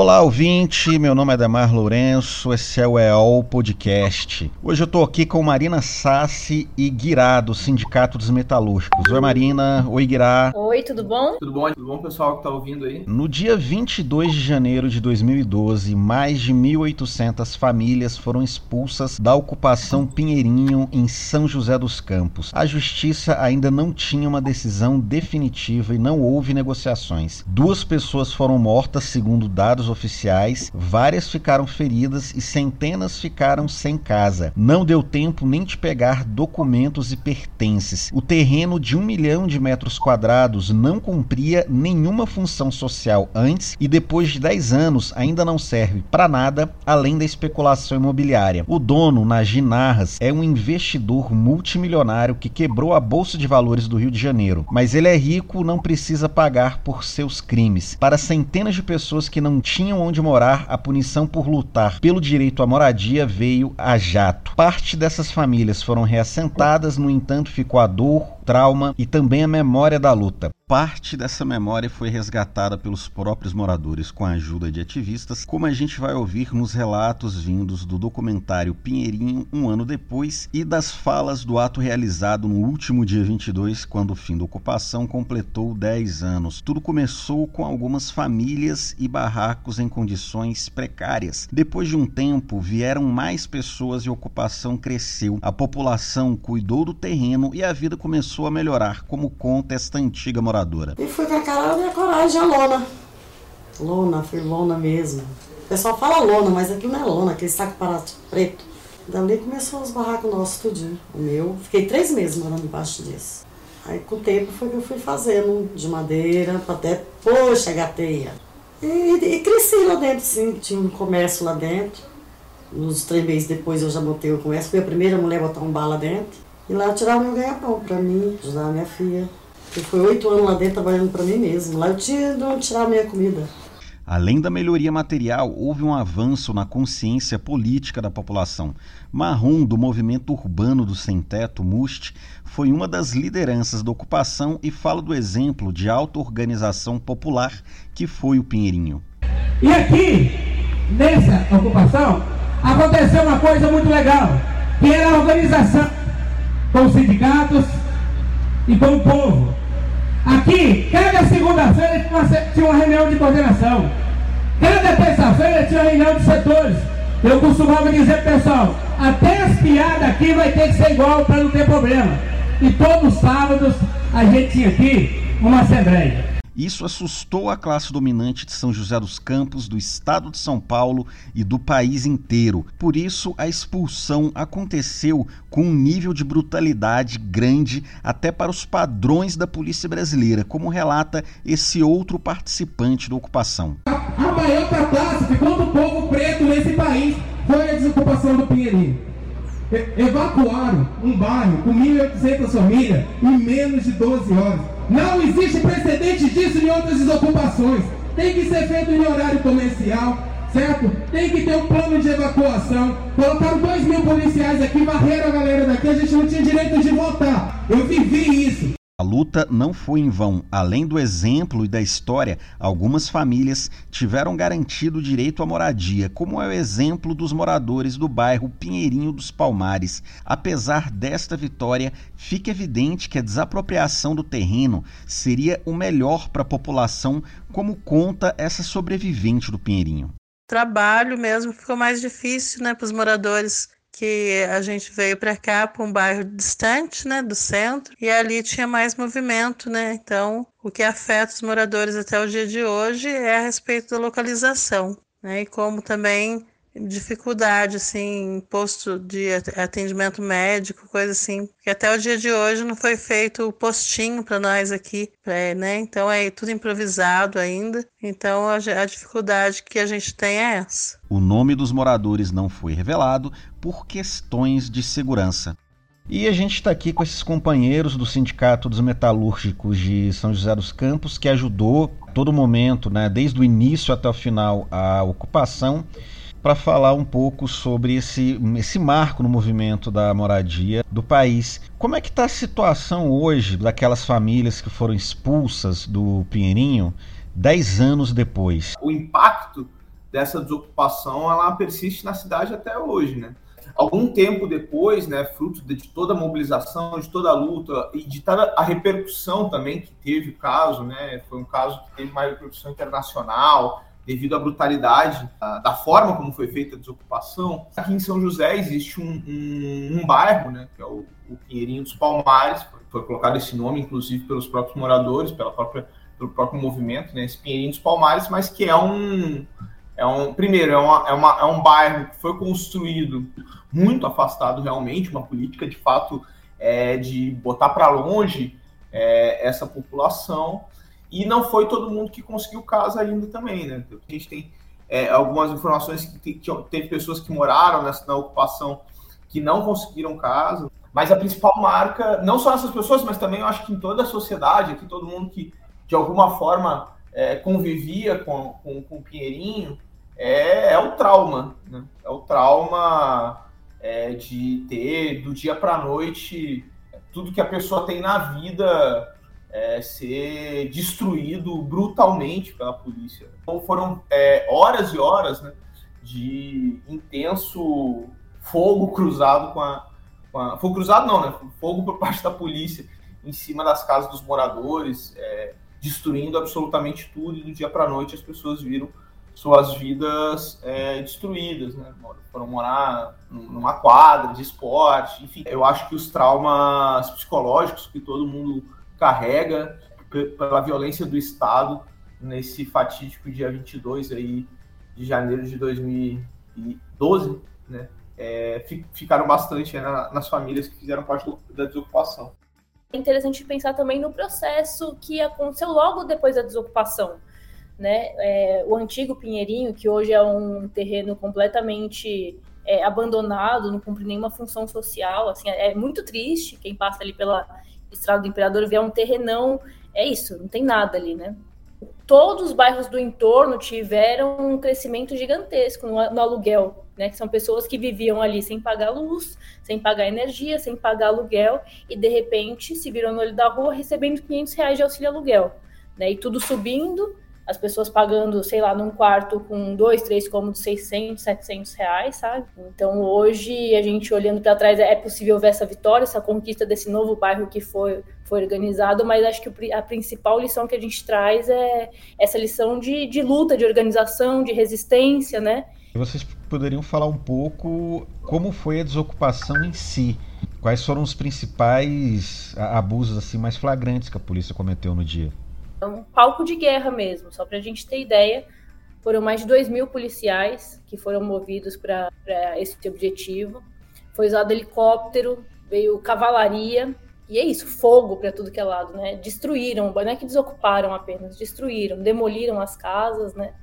Olá, ouvinte. Meu nome é Damar Lourenço. Esse é o EOL Podcast. Hoje eu tô aqui com Marina Sassi e Guirá, do Sindicato dos Metalúrgicos. Oi, Marina. Oi, Guirá. Oi, tudo bom? Tudo bom? Tudo bom, pessoal que tá ouvindo aí? No dia 22 de janeiro de 2012, mais de 1.800 famílias foram expulsas da ocupação Pinheirinho, em São José dos Campos. A justiça ainda não tinha uma decisão definitiva e não houve negociações. Duas pessoas foram mortas, segundo dados dados oficiais, várias ficaram feridas e centenas ficaram sem casa. Não deu tempo nem de pegar documentos e pertences. O terreno de um milhão de metros quadrados não cumpria nenhuma função social antes e depois de 10 anos ainda não serve para nada além da especulação imobiliária. O dono, Najin Narras, é um investidor multimilionário que quebrou a bolsa de valores do Rio de Janeiro, mas ele é rico, não precisa pagar por seus crimes. Para centenas de pessoas que não tinham onde morar, a punição por lutar pelo direito à moradia veio a jato. Parte dessas famílias foram reassentadas, no entanto, ficou a dor, trauma e também a memória da luta. up. Parte dessa memória foi resgatada pelos próprios moradores com a ajuda de ativistas, como a gente vai ouvir nos relatos vindos do documentário Pinheirinho um ano depois e das falas do ato realizado no último dia 22, quando o fim da ocupação completou 10 anos. Tudo começou com algumas famílias e barracos em condições precárias. Depois de um tempo, vieram mais pessoas e a ocupação cresceu. A população cuidou do terreno e a vida começou a melhorar, como conta esta antiga moradora E fui com a cara da minha coragem, a lona. Lona, foi lona mesmo. O pessoal fala lona, mas aqui não é lona, aquele saco parado preto. Dali começou os barracos nossos tudinho. O meu, fiquei três meses morando embaixo disso. Aí com o tempo foi que eu fui fazendo, de madeira, até, poxa, gateia. E, e, cresci lá dentro, sim. Tinha um comércio lá dentro. Uns três meses depois eu já montei o comércio. Fui a primeira mulher a botar um bar lá dentro. E lá eu tirava meu ganha-pão pra mim, ajudar a minha filha. Eu fui oito anos lá dentro trabalhando para mim mesmo. Lá eu tinha de onde tirar a minha comida. Além da melhoria material, houve um avanço na consciência política da população. Marrom, do movimento urbano do Sem Teto, MUST, foi uma das lideranças da ocupação e fala do exemplo de auto-organização popular que foi o Pinheirinho. E aqui, nessa ocupação, aconteceu uma coisa muito legal, que era a organização com os sindicatos e com o povo. Aqui, cada segunda-feira tinha uma reunião de coordenação. Cada terça-feira tinha uma reunião de setores. Eu costumava dizer, pessoal, até as piadas aqui vai ter que ser igual para não ter problema. E todos os sábados a gente tinha aqui uma assembleia. Isso assustou a classe dominante de São José dos Campos, do estado de São Paulo e do país inteiro. Por isso, a expulsão aconteceu com um nível de brutalidade grande até para os padrões da polícia brasileira, como relata esse outro participante da ocupação. A maior catástrofe contra o povo preto nesse país foi a desocupação do Pinheirinho evacuaram um bairro com 1.800 famílias em menos de 12 horas. Não existe precedente disso em outras desocupações. Tem que ser feito em horário comercial, certo? Tem que ter um plano de evacuação. Colocaram 2 mil policiais aqui, varreram a galera daqui, a gente não tinha direito de votar. Eu vivi isso. A luta não foi em vão. Além do exemplo e da história, algumas famílias tiveram garantido o direito à moradia, como é o exemplo dos moradores do bairro Pinheirinho dos Palmares. Apesar desta vitória, fica evidente que a desapropriação do terreno seria o melhor para a população, como conta essa sobrevivente do Pinheirinho. Trabalho mesmo ficou mais difícil né, para os moradores que a gente veio para cá, para um bairro distante, né, do centro, e ali tinha mais movimento, né? Então, o que afeta os moradores até o dia de hoje é a respeito da localização, né? E como também dificuldade, assim, posto de atendimento médico, coisa assim. Porque até o dia de hoje não foi feito o postinho para nós aqui, né? Então é tudo improvisado ainda. Então a dificuldade que a gente tem é essa. O nome dos moradores não foi revelado por questões de segurança. E a gente está aqui com esses companheiros do Sindicato dos Metalúrgicos de São José dos Campos, que ajudou todo momento, né, desde o início até o final, a ocupação para falar um pouco sobre esse, esse marco no movimento da moradia do país. Como é que está a situação hoje daquelas famílias que foram expulsas do Pinheirinho dez anos depois? O impacto dessa desocupação ela persiste na cidade até hoje, né? Algum tempo depois, né, fruto de toda a mobilização, de toda a luta e de toda a repercussão também que teve o caso, né, foi um caso que teve mais repercussão internacional devido à brutalidade da forma como foi feita a desocupação. Aqui em São José existe um, um, um bairro, né, que é o, o Pinheirinho dos Palmares, foi colocado esse nome, inclusive, pelos próprios moradores, pela própria, pelo próprio movimento, né, esse Pinheirinho dos Palmares, mas que é um, é um primeiro, é, uma, é, uma, é um bairro que foi construído muito afastado realmente, uma política de fato é, de botar para longe é, essa população, e não foi todo mundo que conseguiu casa ainda também, né? A gente tem é, algumas informações que, que teve pessoas que moraram nessa, na ocupação que não conseguiram casa, mas a principal marca, não só essas pessoas, mas também eu acho que em toda a sociedade, aqui todo mundo que de alguma forma é, convivia com, com, com o Pinheirinho, é, é o trauma, né? É o trauma é, de ter do dia para noite tudo que a pessoa tem na vida é, ser destruído brutalmente pela polícia. Então foram é, horas e horas né, de intenso fogo cruzado com a, com a, Fogo cruzado não, né? Fogo por parte da polícia em cima das casas dos moradores, é, destruindo absolutamente tudo, e do dia para noite as pessoas viram suas vidas é, destruídas, né? Foram morar numa quadra de esporte, enfim. Eu acho que os traumas psicológicos que todo mundo carrega pela violência do Estado nesse fatídico dia 22 aí de janeiro de 2012, né? É, ficaram bastante né, nas famílias que fizeram parte da desocupação. É interessante pensar também no processo que aconteceu logo depois da desocupação né? É, o antigo Pinheirinho, que hoje é um terreno completamente é, abandonado, não cumpre nenhuma função social, assim, é muito triste quem passa ali pela Estrada do Imperador ver um terrenão, é isso, não tem nada ali, né? Todos os bairros do entorno tiveram um crescimento gigantesco no, no aluguel, né? Que são pessoas que viviam ali sem pagar luz, sem pagar energia, sem pagar aluguel, e de repente se viram no olho da rua recebendo 500 reais de auxílio aluguel, né? E tudo subindo, as pessoas pagando, sei lá, num quarto com dois, três cômodos, 600, 700 reais, sabe? Então hoje, a gente olhando para trás, é possível ver essa vitória, essa conquista desse novo bairro que foi, foi organizado, mas acho que a principal lição que a gente traz é essa lição de, de luta, de organização, de resistência, né? Vocês poderiam falar um pouco como foi a desocupação em si? Quais foram os principais abusos assim mais flagrantes que a polícia cometeu no dia? É um palco de guerra mesmo, só para a gente ter ideia. Foram mais de 2 mil policiais que foram movidos para esse objetivo. Foi usado helicóptero, veio cavalaria, e é isso, fogo para tudo que é lado, né? Destruíram, não é que desocuparam apenas, destruíram, demoliram as casas, né?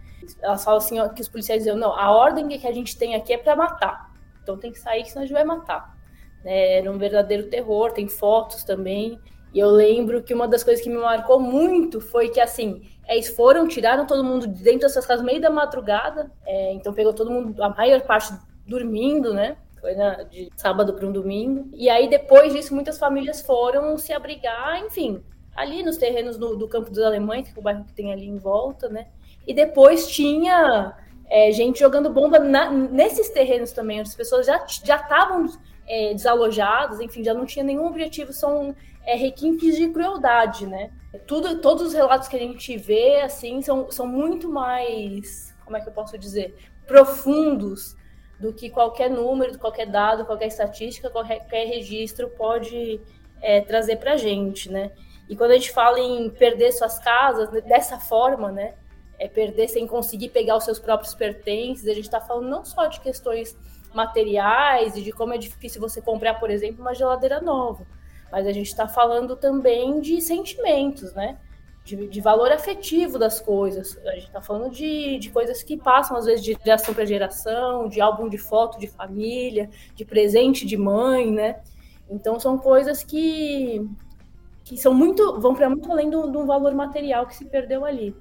Elas falam assim, ó, que os policiais diziam, não, a ordem que a gente tem aqui é para matar. Então tem que sair, senão a gente vai matar. Né? Era um verdadeiro terror, tem fotos também. E eu lembro que uma das coisas que me marcou muito foi que, assim, eles foram, tiraram todo mundo de dentro das suas casas meio da madrugada, é, então pegou todo mundo, a maior parte dormindo, né? Foi na, de sábado para um domingo. E aí, depois disso, muitas famílias foram se abrigar, enfim, ali nos terrenos do, do Campo dos Alemães, que é o bairro que tem ali em volta, né? E depois tinha é, gente jogando bomba na, nesses terrenos também, onde as pessoas já estavam é, desalojadas, enfim, já não tinha nenhum objetivo, são é, requintes de crueldade, né? Tudo, todos os relatos que a gente vê, assim, são, são muito mais, como é que eu posso dizer, profundos do que qualquer número, qualquer dado, qualquer estatística, qualquer, qualquer registro pode é, trazer para a gente, né? E quando a gente fala em perder suas casas dessa forma, né? É perder sem conseguir pegar os seus próprios pertences, a gente está falando não só de questões materiais e de como é difícil você comprar, por exemplo, uma geladeira nova, mas a gente está falando também de sentimentos, né? De, de, valor afetivo das coisas. A gente está falando de, de coisas que passam, às vezes, de geração para geração, de álbum de foto de família, de presente de mãe, né? Então, são coisas que, que são muito. vão para muito além de um valor material que se perdeu ali.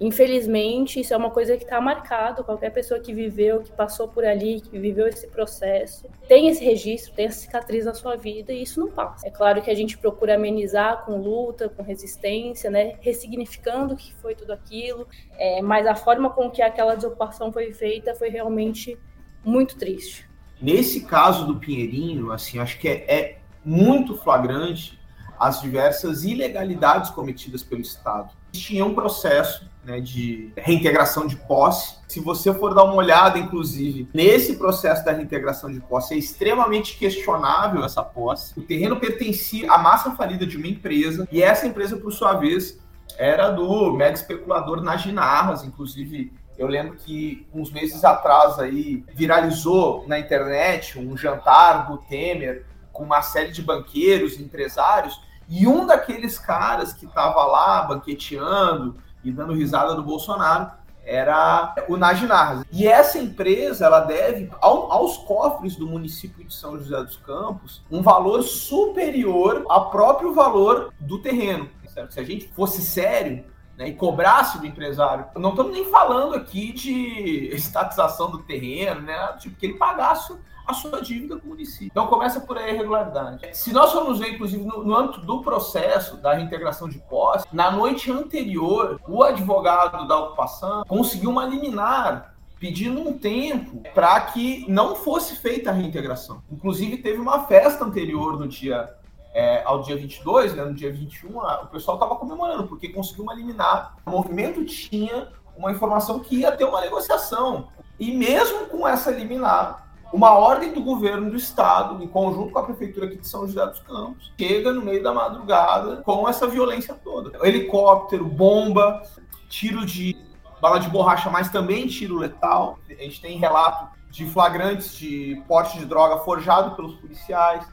Infelizmente, isso é uma coisa que está marcado. Qualquer pessoa que viveu, que passou por ali, que viveu esse processo, tem esse registro, tem essa cicatriz na sua vida e isso não passa. É claro que a gente procura amenizar com luta, com resistência, né? ressignificando o que foi tudo aquilo, é, mas a forma com que aquela desocupação foi feita foi realmente muito triste. Nesse caso do Pinheirinho, assim, acho que é, é muito flagrante as diversas ilegalidades cometidas pelo Estado. Tinha um processo né, de reintegração de posse. Se você for dar uma olhada, inclusive, nesse processo da reintegração de posse, é extremamente questionável essa posse. O terreno pertencia à massa falida de uma empresa, e essa empresa, por sua vez, era do mega especulador Naginarras, inclusive eu lembro que uns meses atrás aí viralizou na internet um jantar do Temer com uma série de banqueiros, empresários, e um daqueles caras que estava lá banqueteando e dando risada do Bolsonaro era o Naginar. E essa empresa ela deve ao, aos cofres do município de São José dos Campos um valor superior ao próprio valor do terreno. Certo? Se a gente fosse sério, né, e cobrasse do empresário. Não estamos nem falando aqui de estatização do terreno, né? Tipo, que ele pagasse a sua dívida com o município. Então começa por aí a irregularidade. Se nós formos ver, inclusive, no, no âmbito do processo da reintegração de posse, na noite anterior, o advogado da ocupação conseguiu uma liminar pedindo um tempo para que não fosse feita a reintegração. Inclusive, teve uma festa anterior no dia é, ao dia 22, né, no dia 21, a, o pessoal estava comemorando, porque conseguiu uma liminar. O movimento tinha uma informação que ia ter uma negociação. E mesmo com essa liminar, uma ordem do governo do estado, em conjunto com a prefeitura aqui de São José dos Campos, chega no meio da madrugada com essa violência toda. Helicóptero, bomba, tiro de bala de borracha, mas também tiro letal. A gente tem relato de flagrantes de porte de droga forjado pelos policiais.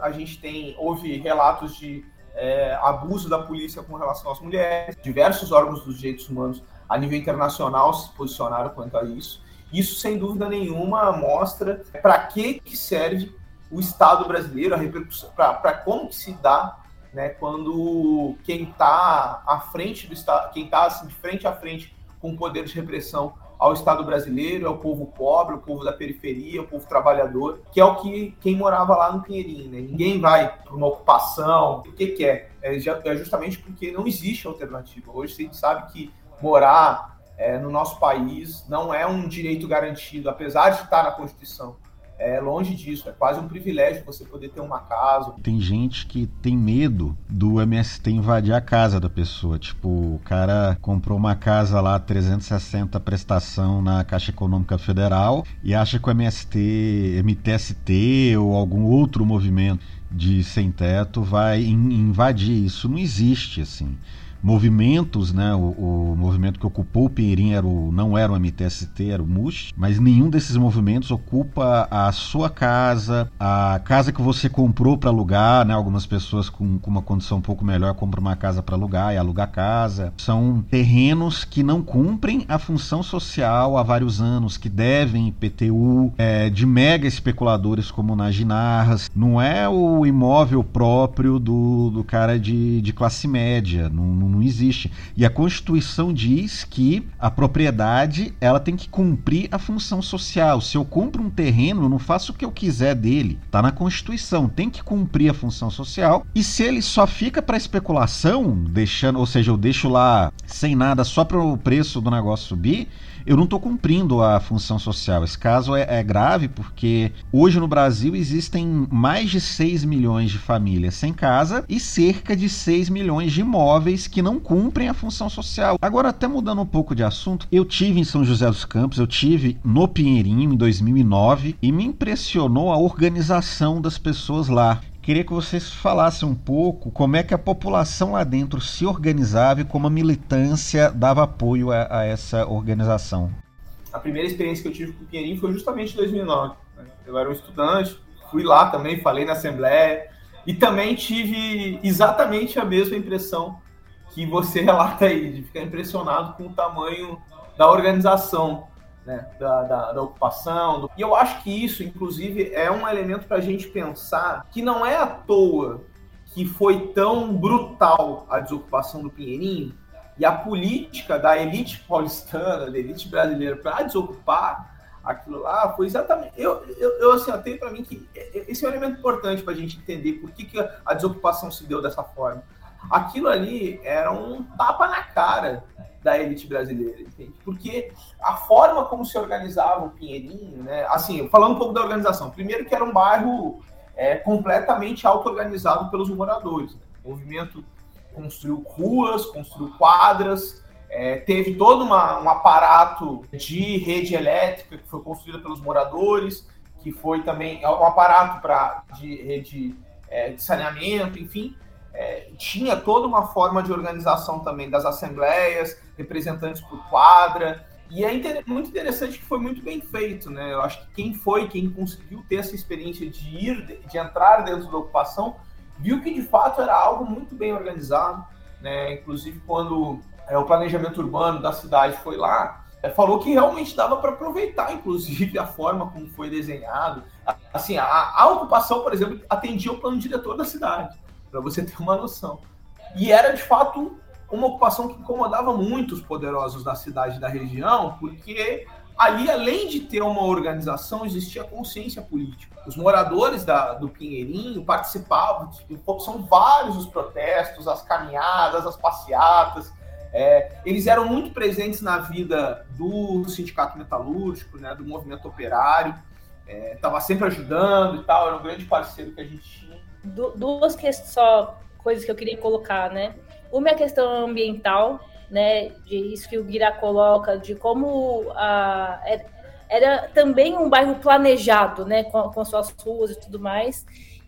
A gente tem, houve relatos de é, abuso da polícia com relação às mulheres. Diversos órgãos dos direitos humanos a nível internacional se posicionaram quanto a isso. Isso, sem dúvida nenhuma, mostra para que, que serve o Estado brasileiro, a repercussão, para como que se dá né, quando quem está à frente do Estado, quem está assim, de frente a frente com o poder de repressão ao Estado brasileiro, é o povo pobre, o povo da periferia, o povo trabalhador, que é o que quem morava lá no Pinheirinho. Né? Ninguém vai para uma ocupação, o que, que é? é? É justamente porque não existe alternativa. Hoje a gente sabe que morar é, no nosso país não é um direito garantido, apesar de estar na Constituição. É longe disso, é quase um privilégio você poder ter uma casa. Tem gente que tem medo do MST invadir a casa da pessoa. Tipo, o cara comprou uma casa lá, 360 prestação na Caixa Econômica Federal e acha que o MST, MTST ou algum outro movimento de sem teto vai invadir. Isso não existe, assim movimentos, né? O, o, movimento que ocupou o Pinheirinho era o, não era o MTST, era o MUSH, mas nenhum desses movimentos ocupa a sua casa, a casa que você comprou para alugar, né? Algumas pessoas com, com, uma condição um pouco melhor compram uma casa para alugar e alugar casa. São terrenos que não cumprem a função social há vários anos, que devem IPTU, é, de mega especuladores como na Ginarras. Não é o imóvel próprio do, do cara de, de classe média. Não, não não existe. E a Constituição diz que a propriedade ela tem que cumprir a função social. Se eu compro um terreno, eu não faço o que eu quiser dele. Tá na Constituição, tem que cumprir a função social. E se ele só fica para especulação, deixando, ou seja, eu deixo lá sem nada só para o preço do negócio subir, eu não estou cumprindo a função social. Esse caso é, é, grave porque hoje no Brasil existem mais de 6 milhões de famílias sem casa e cerca de 6 milhões de imóveis que não cumprem a função social. Agora, até mudando um pouco de assunto, eu tive em São José dos Campos, eu tive no Pinheirinho em 2009 e me impressionou a organização das pessoas lá. Queria que vocês falassem um pouco como é que a população lá dentro se organizava e como a militância dava apoio a, a essa organização. A primeira experiência que eu tive com o Pinheirinho foi justamente em 2009. Né? Eu era um estudante, fui lá também, falei na Assembleia e também tive exatamente a mesma impressão que você relata aí, de ficar impressionado com o tamanho da organização né, da, da, da, ocupação. Do... E eu acho que isso, inclusive, é um elemento para a gente pensar que não é à toa que foi tão brutal a desocupação do Pinheirinho, E a política da elite paulistana, da elite brasileira, para desocupar aquilo lá foi exatamente. Eu, eu, eu assim, eu tenho para mim que esse é um elemento importante para a gente entender por que, que a desocupação se deu dessa forma. Aquilo ali era um tapa na cara da elite brasileira, entende? Porque a forma como se organizava o Pinheirinho, né? Assim, falando um pouco da organização, primeiro que era um bairro é, completamente auto-organizado pelos moradores. Né? O movimento construiu ruas, construiu quadras, é, teve todo uma, um aparato de rede elétrica que foi construída pelos moradores, que foi também um aparato para de rede é, de saneamento, enfim é, tinha toda uma forma de organização também das assembleias, representantes por quadra, e é inter muito interessante que foi muito bem feito, né? Eu acho que quem foi, quem conseguiu ter essa experiência de ir, de entrar dentro da ocupação, viu que de fato era algo muito bem organizado, né? Inclusive quando é, o planejamento urbano da cidade foi lá, é, falou que realmente dava para aproveitar, inclusive, a forma como foi desenhado. Assim, a, a ocupação, por exemplo, atendia o plano diretor da cidade para você ter uma noção. E era de fato uma ocupação que incomodava muito os poderosos da cidade da região, porque ali, além de ter uma organização, existia consciência política. Os moradores da, do Pinheirinho participavam, tipo, são vários os protestos, as caminhadas, as passeatas. É, eles eram muito presentes na vida do sindicato metalúrgico, né, do movimento operário, estava é, sempre ajudando e tal, era um grande parceiro que a gente tinha duas só coisas que eu queria colocar, né? Uma é a questão ambiental, né? De isso que o Guira coloca, de como a, era, era também um bairro planejado, né? Com, com suas ruas e tudo mais.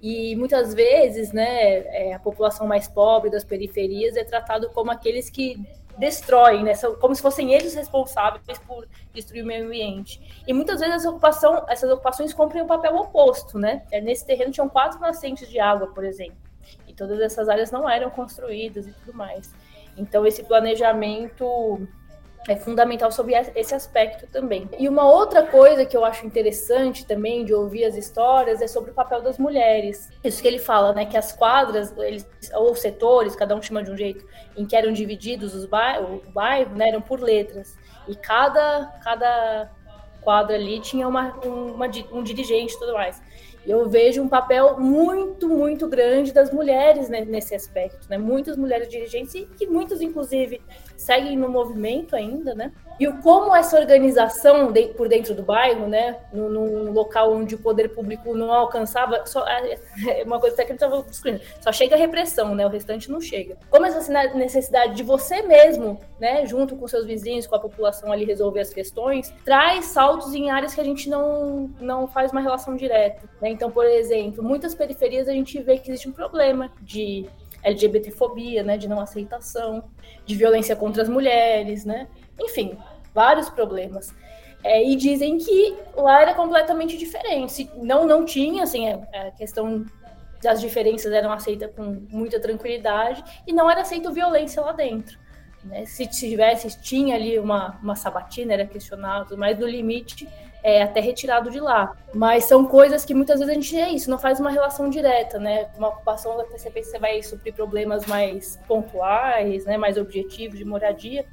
E muitas vezes, né, é, a população mais pobre das periferias é tratado como aqueles que destroem, né? São como se fossem eles responsáveis por destruir o meio ambiente. E muitas vezes essa ocupação, essas ocupações cumprem o um papel oposto, né? É, nesse terreno tinham quatro nascentes de água, por exemplo, e todas essas áreas não eram construídas e tudo mais. Então esse planejamento é fundamental sobre esse aspecto também. E uma outra coisa que eu acho interessante também de ouvir as histórias é sobre o papel das mulheres. Isso que ele fala, né, que as quadras, eles, ou setores, cada um chama de um jeito, em que eram divididos os bairros, o bairro, né, eram por letras. E cada, cada quadra ali tinha uma, uma, um dirigente e tudo mais eu vejo um papel muito, muito grande das mulheres né, nesse aspecto, né? Muitas mulheres dirigentes e que muitas, inclusive, seguem no movimento ainda, né? E o como essa organização de, por dentro do bairro, né, num, num, local onde o poder público não alcançava, só, é, é uma coisa até que eu estava discutindo, só chega a repressão, né, o restante não chega. Como essa necessidade de você mesmo, né, junto com seus vizinhos, com a população ali resolver as questões, traz saltos em áreas que a gente não, não faz uma relação direta. Né? Então, por exemplo, muitas periferias a gente vê que existe um problema de LGBTfobia, né, de não aceitação, de violência contra as mulheres, né? Enfim, vários problemas. É, e dizem que lá era completamente diferente. Não, não tinha, assim, a, é, a questão das diferenças eram aceitas com muita tranquilidade e não era aceita violência lá dentro. Né? Se tivesse, tinha ali uma, uma sabatina, era questionado, mas no limite é até retirado de lá. Mas são coisas que muitas vezes a gente é isso, não faz uma relação direta, né? Uma ocupação da PCP você vai suprir problemas mais pontuais, né? mais objetivos de moradia,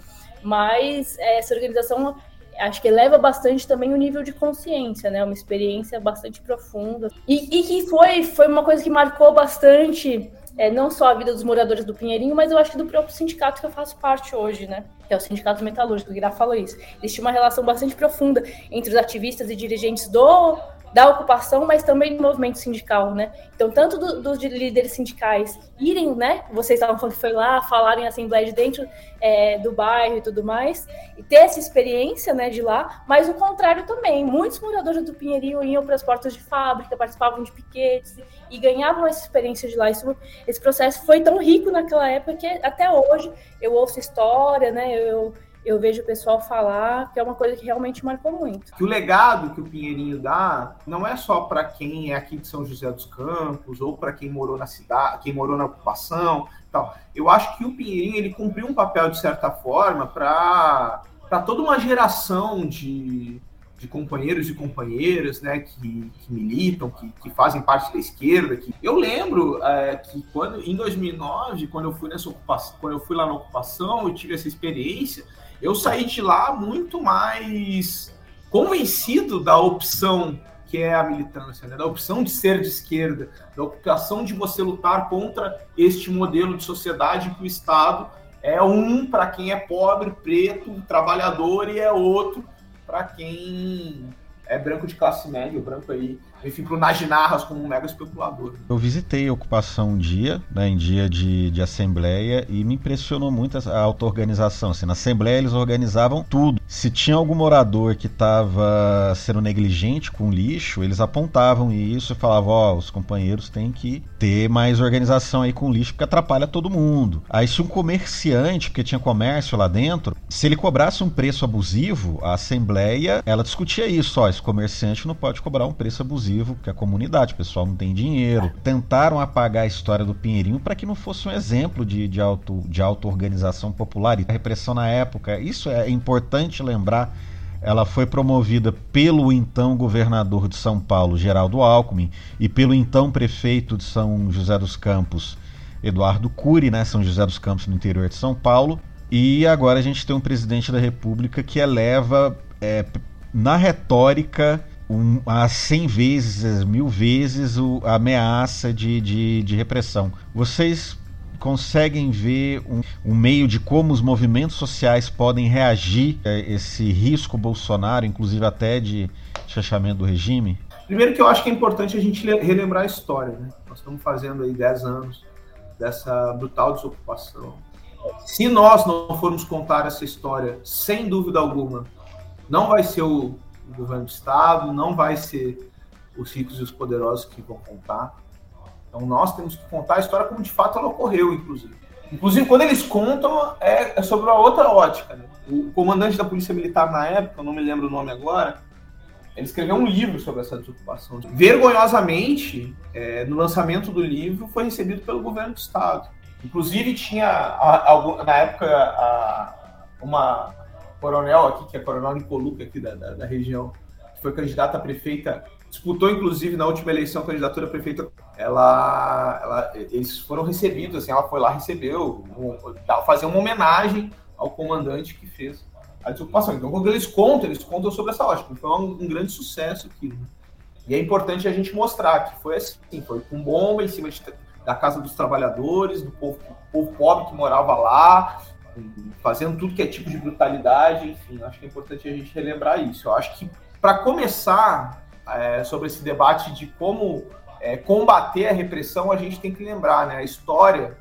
mas essa organização acho que eleva bastante também o nível de consciência, né? Uma experiência bastante profunda. E, e que foi, foi uma coisa que marcou bastante é, não só a vida dos moradores do Pinheirinho, mas eu acho que do próprio sindicato que eu faço parte hoje, né? Que é o Sindicato Metalúrgico, o Guirá falou isso. Existe uma relação bastante profunda entre os ativistas e dirigentes do da ocupação, mas também do movimento sindical, né? Então, tanto do, dos líderes sindicais irem, né? Vocês estavam falando que foi lá, falarem em assembleia de dentro é, do bairro e tudo mais, e ter essa experiência, né, de lá, mas o contrário também. Muitos moradores do Pinheirinho iam para as portas de fábrica, participavam de piquetes e ganhavam essa experiência de lá. Isso, esse processo foi tão rico naquela época que até hoje eu ouço história, né? Eu, eu vejo o pessoal falar que é uma coisa que realmente marcou muito. Que o legado que o Pinheirinho dá não é só para quem é aqui de São José dos Campos ou para quem morou na cidade, quem morou na ocupação, tal. Eu acho que o Pinheirinho ele cumpriu um papel de certa forma para para toda uma geração de, de companheiros e companheiras, né, que, que militam, que, que, fazem parte da esquerda. Que... Eu lembro é, que quando, em 2009, quando eu fui nessa ocupação, quando eu fui lá na ocupação, eu tive essa experiência, eu saí de lá muito mais convencido da opção que é a militância, né? da opção de ser de esquerda, da opção de você lutar contra este modelo de sociedade que o Estado é um para quem é pobre, preto, trabalhador e é outro para quem é branco de classe média, branco aí enfim, para o Najinarras como um mega especulador. Eu visitei a ocupação um dia, né, em dia de, de assembleia, e me impressionou muito a auto-organização. Assim, na assembleia eles organizavam tudo. Se tinha algum morador que estava sendo negligente com lixo, eles apontavam isso e falavam: Ó, oh, os companheiros têm que ter mais organização aí com lixo, porque atrapalha todo mundo. Aí, se um comerciante, porque tinha comércio lá dentro, se ele cobrasse um preço abusivo, a assembleia ela discutia isso: ó, esse comerciante não pode cobrar um preço abusivo abusivo, porque a comunidade, o pessoal não tem dinheiro. Tentaram apagar a história do Pinheirinho para que não fosse um exemplo de, de, auto, de auto-organização popular. E a repressão na época, isso é importante lembrar, ela foi promovida pelo então governador de São Paulo, Geraldo Alckmin, e pelo então prefeito de São José dos Campos, Eduardo Cury, né, São José dos Campos, no interior de São Paulo. E agora a gente tem um presidente da República que eleva é, na retórica um, a 100 vezes, mil vezes o, a ameaça de, de, de repressão. Vocês conseguem ver um, um, meio de como os movimentos sociais podem reagir a esse risco Bolsonaro, inclusive até de fechamento do regime? Primeiro que eu acho que é importante a gente relembrar a história. Né? Nós estamos fazendo aí 10 anos dessa brutal desocupação. Se nós não formos contar essa história, sem dúvida alguma, não vai ser o o governo do Estado, não vai ser os ricos e os poderosos que vão contar. Então nós temos que contar a história como de fato ela ocorreu, inclusive. Inclusive, quando eles contam, é, é sobre uma outra ótica. Né? O comandante da Polícia Militar na época, eu não me lembro o nome agora, ele escreveu um livro sobre essa desocupação. Vergonhosamente, é, no lançamento do livro, foi recebido pelo governo do Estado. Inclusive, tinha, a, a, na época, a, uma coronel aqui, que é coronel Nicoluca aqui da, da, da região, que foi candidata a prefeita, disputou inclusive na última eleição a candidatura a prefeita, ela, ela, eles foram recebidos, assim, ela foi lá, recebeu, fazer uma homenagem ao comandante que fez a desocupação. Então, quando eles contam, eles contam sobre essa ótica. Foi um, um grande sucesso aquilo. Né? E é importante a gente mostrar que foi assim, foi com bomba em cima de, da casa dos trabalhadores, do povo, povo pobre que morava lá, fazendo tudo que é tipo de brutalidade, enfim, acho que é importante a gente relembrar isso. Eu acho que, para começar é, sobre esse debate de como é, combater a repressão, a gente tem que lembrar, né, a história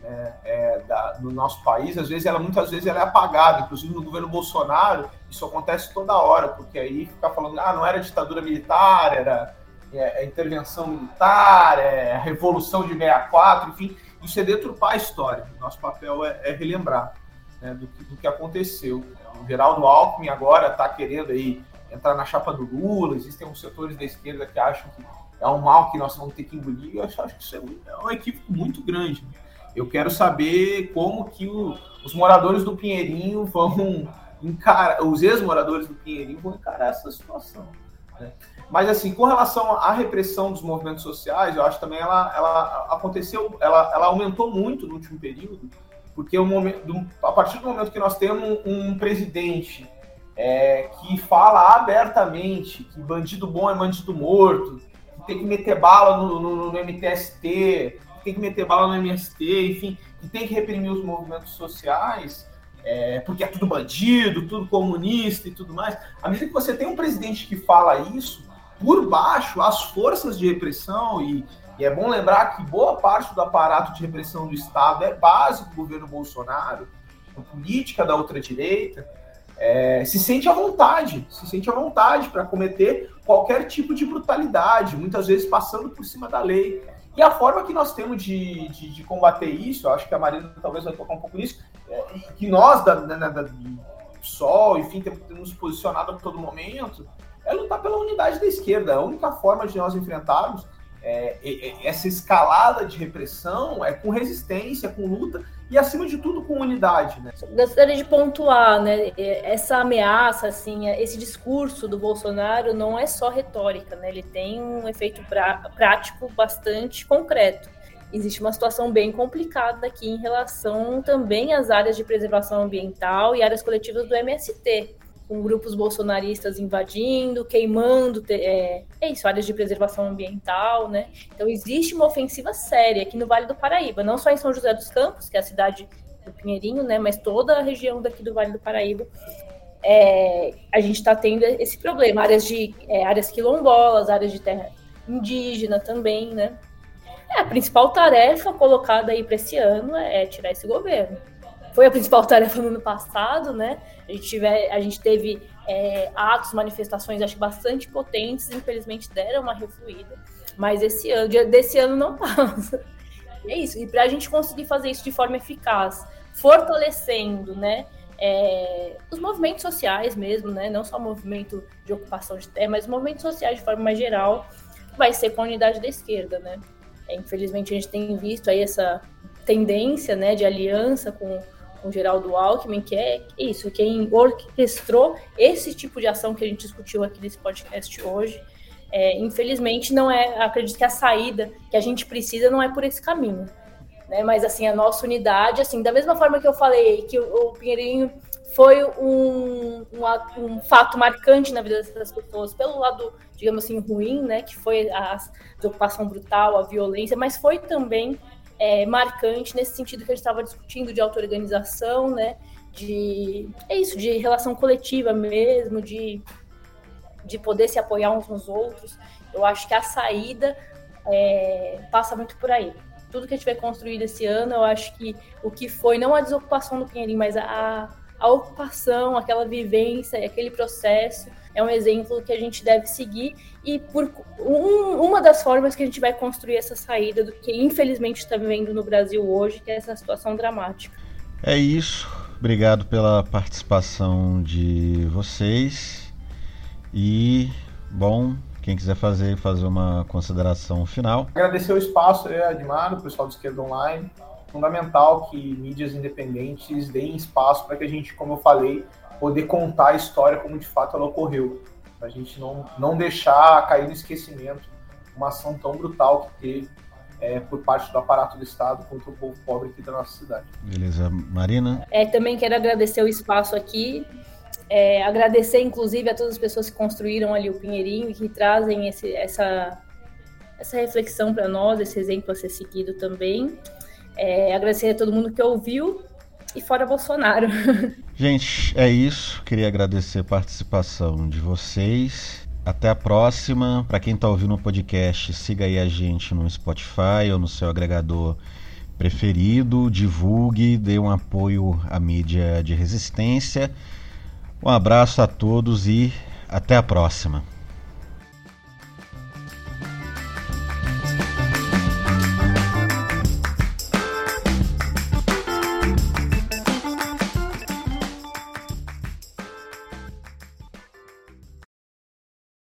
né, é, da, do nosso país, às vezes, ela muitas vezes ela é apagada, inclusive no governo Bolsonaro, isso acontece toda hora, porque aí fica falando, ah, não era ditadura militar, era é, intervenção militar, é revolução de 64, enfim, isso é deturpar a história. Nosso papel é, é relembrar né, do, que, do, que, aconteceu. O Geraldo Alckmin agora está querendo aí entrar na chapa do Lula, existem uns setores da esquerda que acham que é um mal que nós vamos ter que engolir. Eu acho, acho que isso é um, é um equívoco muito grande. Eu quero saber como que o, os moradores do Pinheirinho vão encarar, os ex-moradores do Pinheirinho vão encarar essa situação. Né? Mas, assim, com relação à repressão dos movimentos sociais, eu acho também ela, ela aconteceu, ela, ela aumentou muito no último período, porque o momento, a partir do momento que nós temos um presidente é, que fala abertamente que bandido bom é bandido morto, que tem que meter bala no, no, no MTST, que tem que meter bala no MST, enfim, que tem que reprimir os movimentos sociais, é, porque é tudo bandido, tudo comunista e tudo mais. À medida que você tem um presidente que fala isso, por baixo, as forças de repressão, e, e, é bom lembrar que boa parte do aparato de repressão do Estado é base do governo Bolsonaro, a política da ultradireita, é, se sente à vontade, se sente à vontade para cometer qualquer tipo de brutalidade, muitas vezes passando por cima da lei. E a forma que nós temos de, de, de combater isso, eu acho que a Marina talvez vai tocar um pouco nisso, é, que nós da, da, da, do Sol, enfim, temos posicionado a todo momento, é lutar pela unidade da esquerda. A única forma de nós enfrentarmos é, essa escalada de repressão é com resistência, com luta e, acima de tudo, com unidade. Né? Gostaria de pontuar, né? Essa ameaça, assim, esse discurso do Bolsonaro não é só retórica, né? Ele tem um efeito prático bastante concreto. Existe uma situação bem complicada aqui em relação também às áreas de preservação ambiental e áreas coletivas do MST com grupos bolsonaristas invadindo, queimando, é, é, isso, áreas de preservação ambiental, né? Então existe uma ofensiva séria aqui no Vale do Paraíba, não só em São José dos Campos, que é a cidade do Pinheirinho, né? Mas toda a região daqui do Vale do Paraíba. É, a gente está tendo esse problema, áreas de é, áreas quilombolas, áreas de terra indígena também, né? É, a principal tarefa colocada aí para esse ano é tirar esse governo foi a principal tarefa no ano passado, né? A gente, tiver, a gente teve é, atos, manifestações, acho bastante potentes, infelizmente deram uma refluída, mas esse ano, desse ano não passa. é isso. E para a gente conseguir fazer isso de forma eficaz, fortalecendo, né? É, os movimentos sociais mesmo, né? Não só o movimento de ocupação de terra, mas movimentos sociais de forma mais geral, vai ser com a unidade da esquerda, né? É, infelizmente a gente tem visto aí essa tendência, né, de aliança com com Geraldo Alckmin, que é isso, quem orquestrou esse tipo de ação que a gente discutiu aqui nesse podcast hoje. É, infelizmente, não é, acredito que a saída que a gente precisa não é por esse caminho. Né? Mas, assim, a nossa unidade, assim, da mesma forma que eu falei que o, o Pinheirinho foi um, um, um, fato marcante na vida dessas pessoas, pelo lado, digamos assim, ruim, né, que foi a, a ocupação brutal, a violência, mas foi também é, marcante nesse sentido que a gente estava discutindo de auto-organização, né? De é isso, de relação coletiva mesmo, de, de poder se apoiar uns nos outros. Eu acho que a saída é, passa muito por aí. Tudo que a gente vai construir esse ano, eu acho que o que foi não a desocupação do Pinheirinho, mas a, a ocupação, aquela vivência, aquele processo é um exemplo que a gente deve seguir e por um, uma das formas que a gente vai construir essa saída do que infelizmente está vivendo no Brasil hoje, que é essa situação dramática. É isso. Obrigado pela participação de vocês e bom, quem quiser fazer fazer uma consideração final. Agradecer o espaço, é, Admar, o pessoal do Esquerda Online. Fundamental que mídias independentes deem espaço para que a gente, como eu falei, poder contar a história como de fato ela ocorreu. Para a gente não, não deixar cair no esquecimento uma ação tão brutal que teve é, por parte do aparato do Estado contra o povo pobre aqui da nossa cidade. Beleza, Marina? É, também quero agradecer o espaço aqui, é, agradecer inclusive a todas as pessoas que construíram ali o Pinheirinho e que trazem esse, essa, essa reflexão para nós, esse exemplo a ser seguido também. É, agradecer a todo mundo que ouviu e fora Bolsonaro. Gente, é isso. Queria agradecer a participação de vocês. Até a próxima. Para quem está ouvindo o podcast, siga aí a gente no Spotify ou no seu agregador preferido. Divulgue, dê um apoio à mídia de resistência. Um abraço a todos e até a próxima.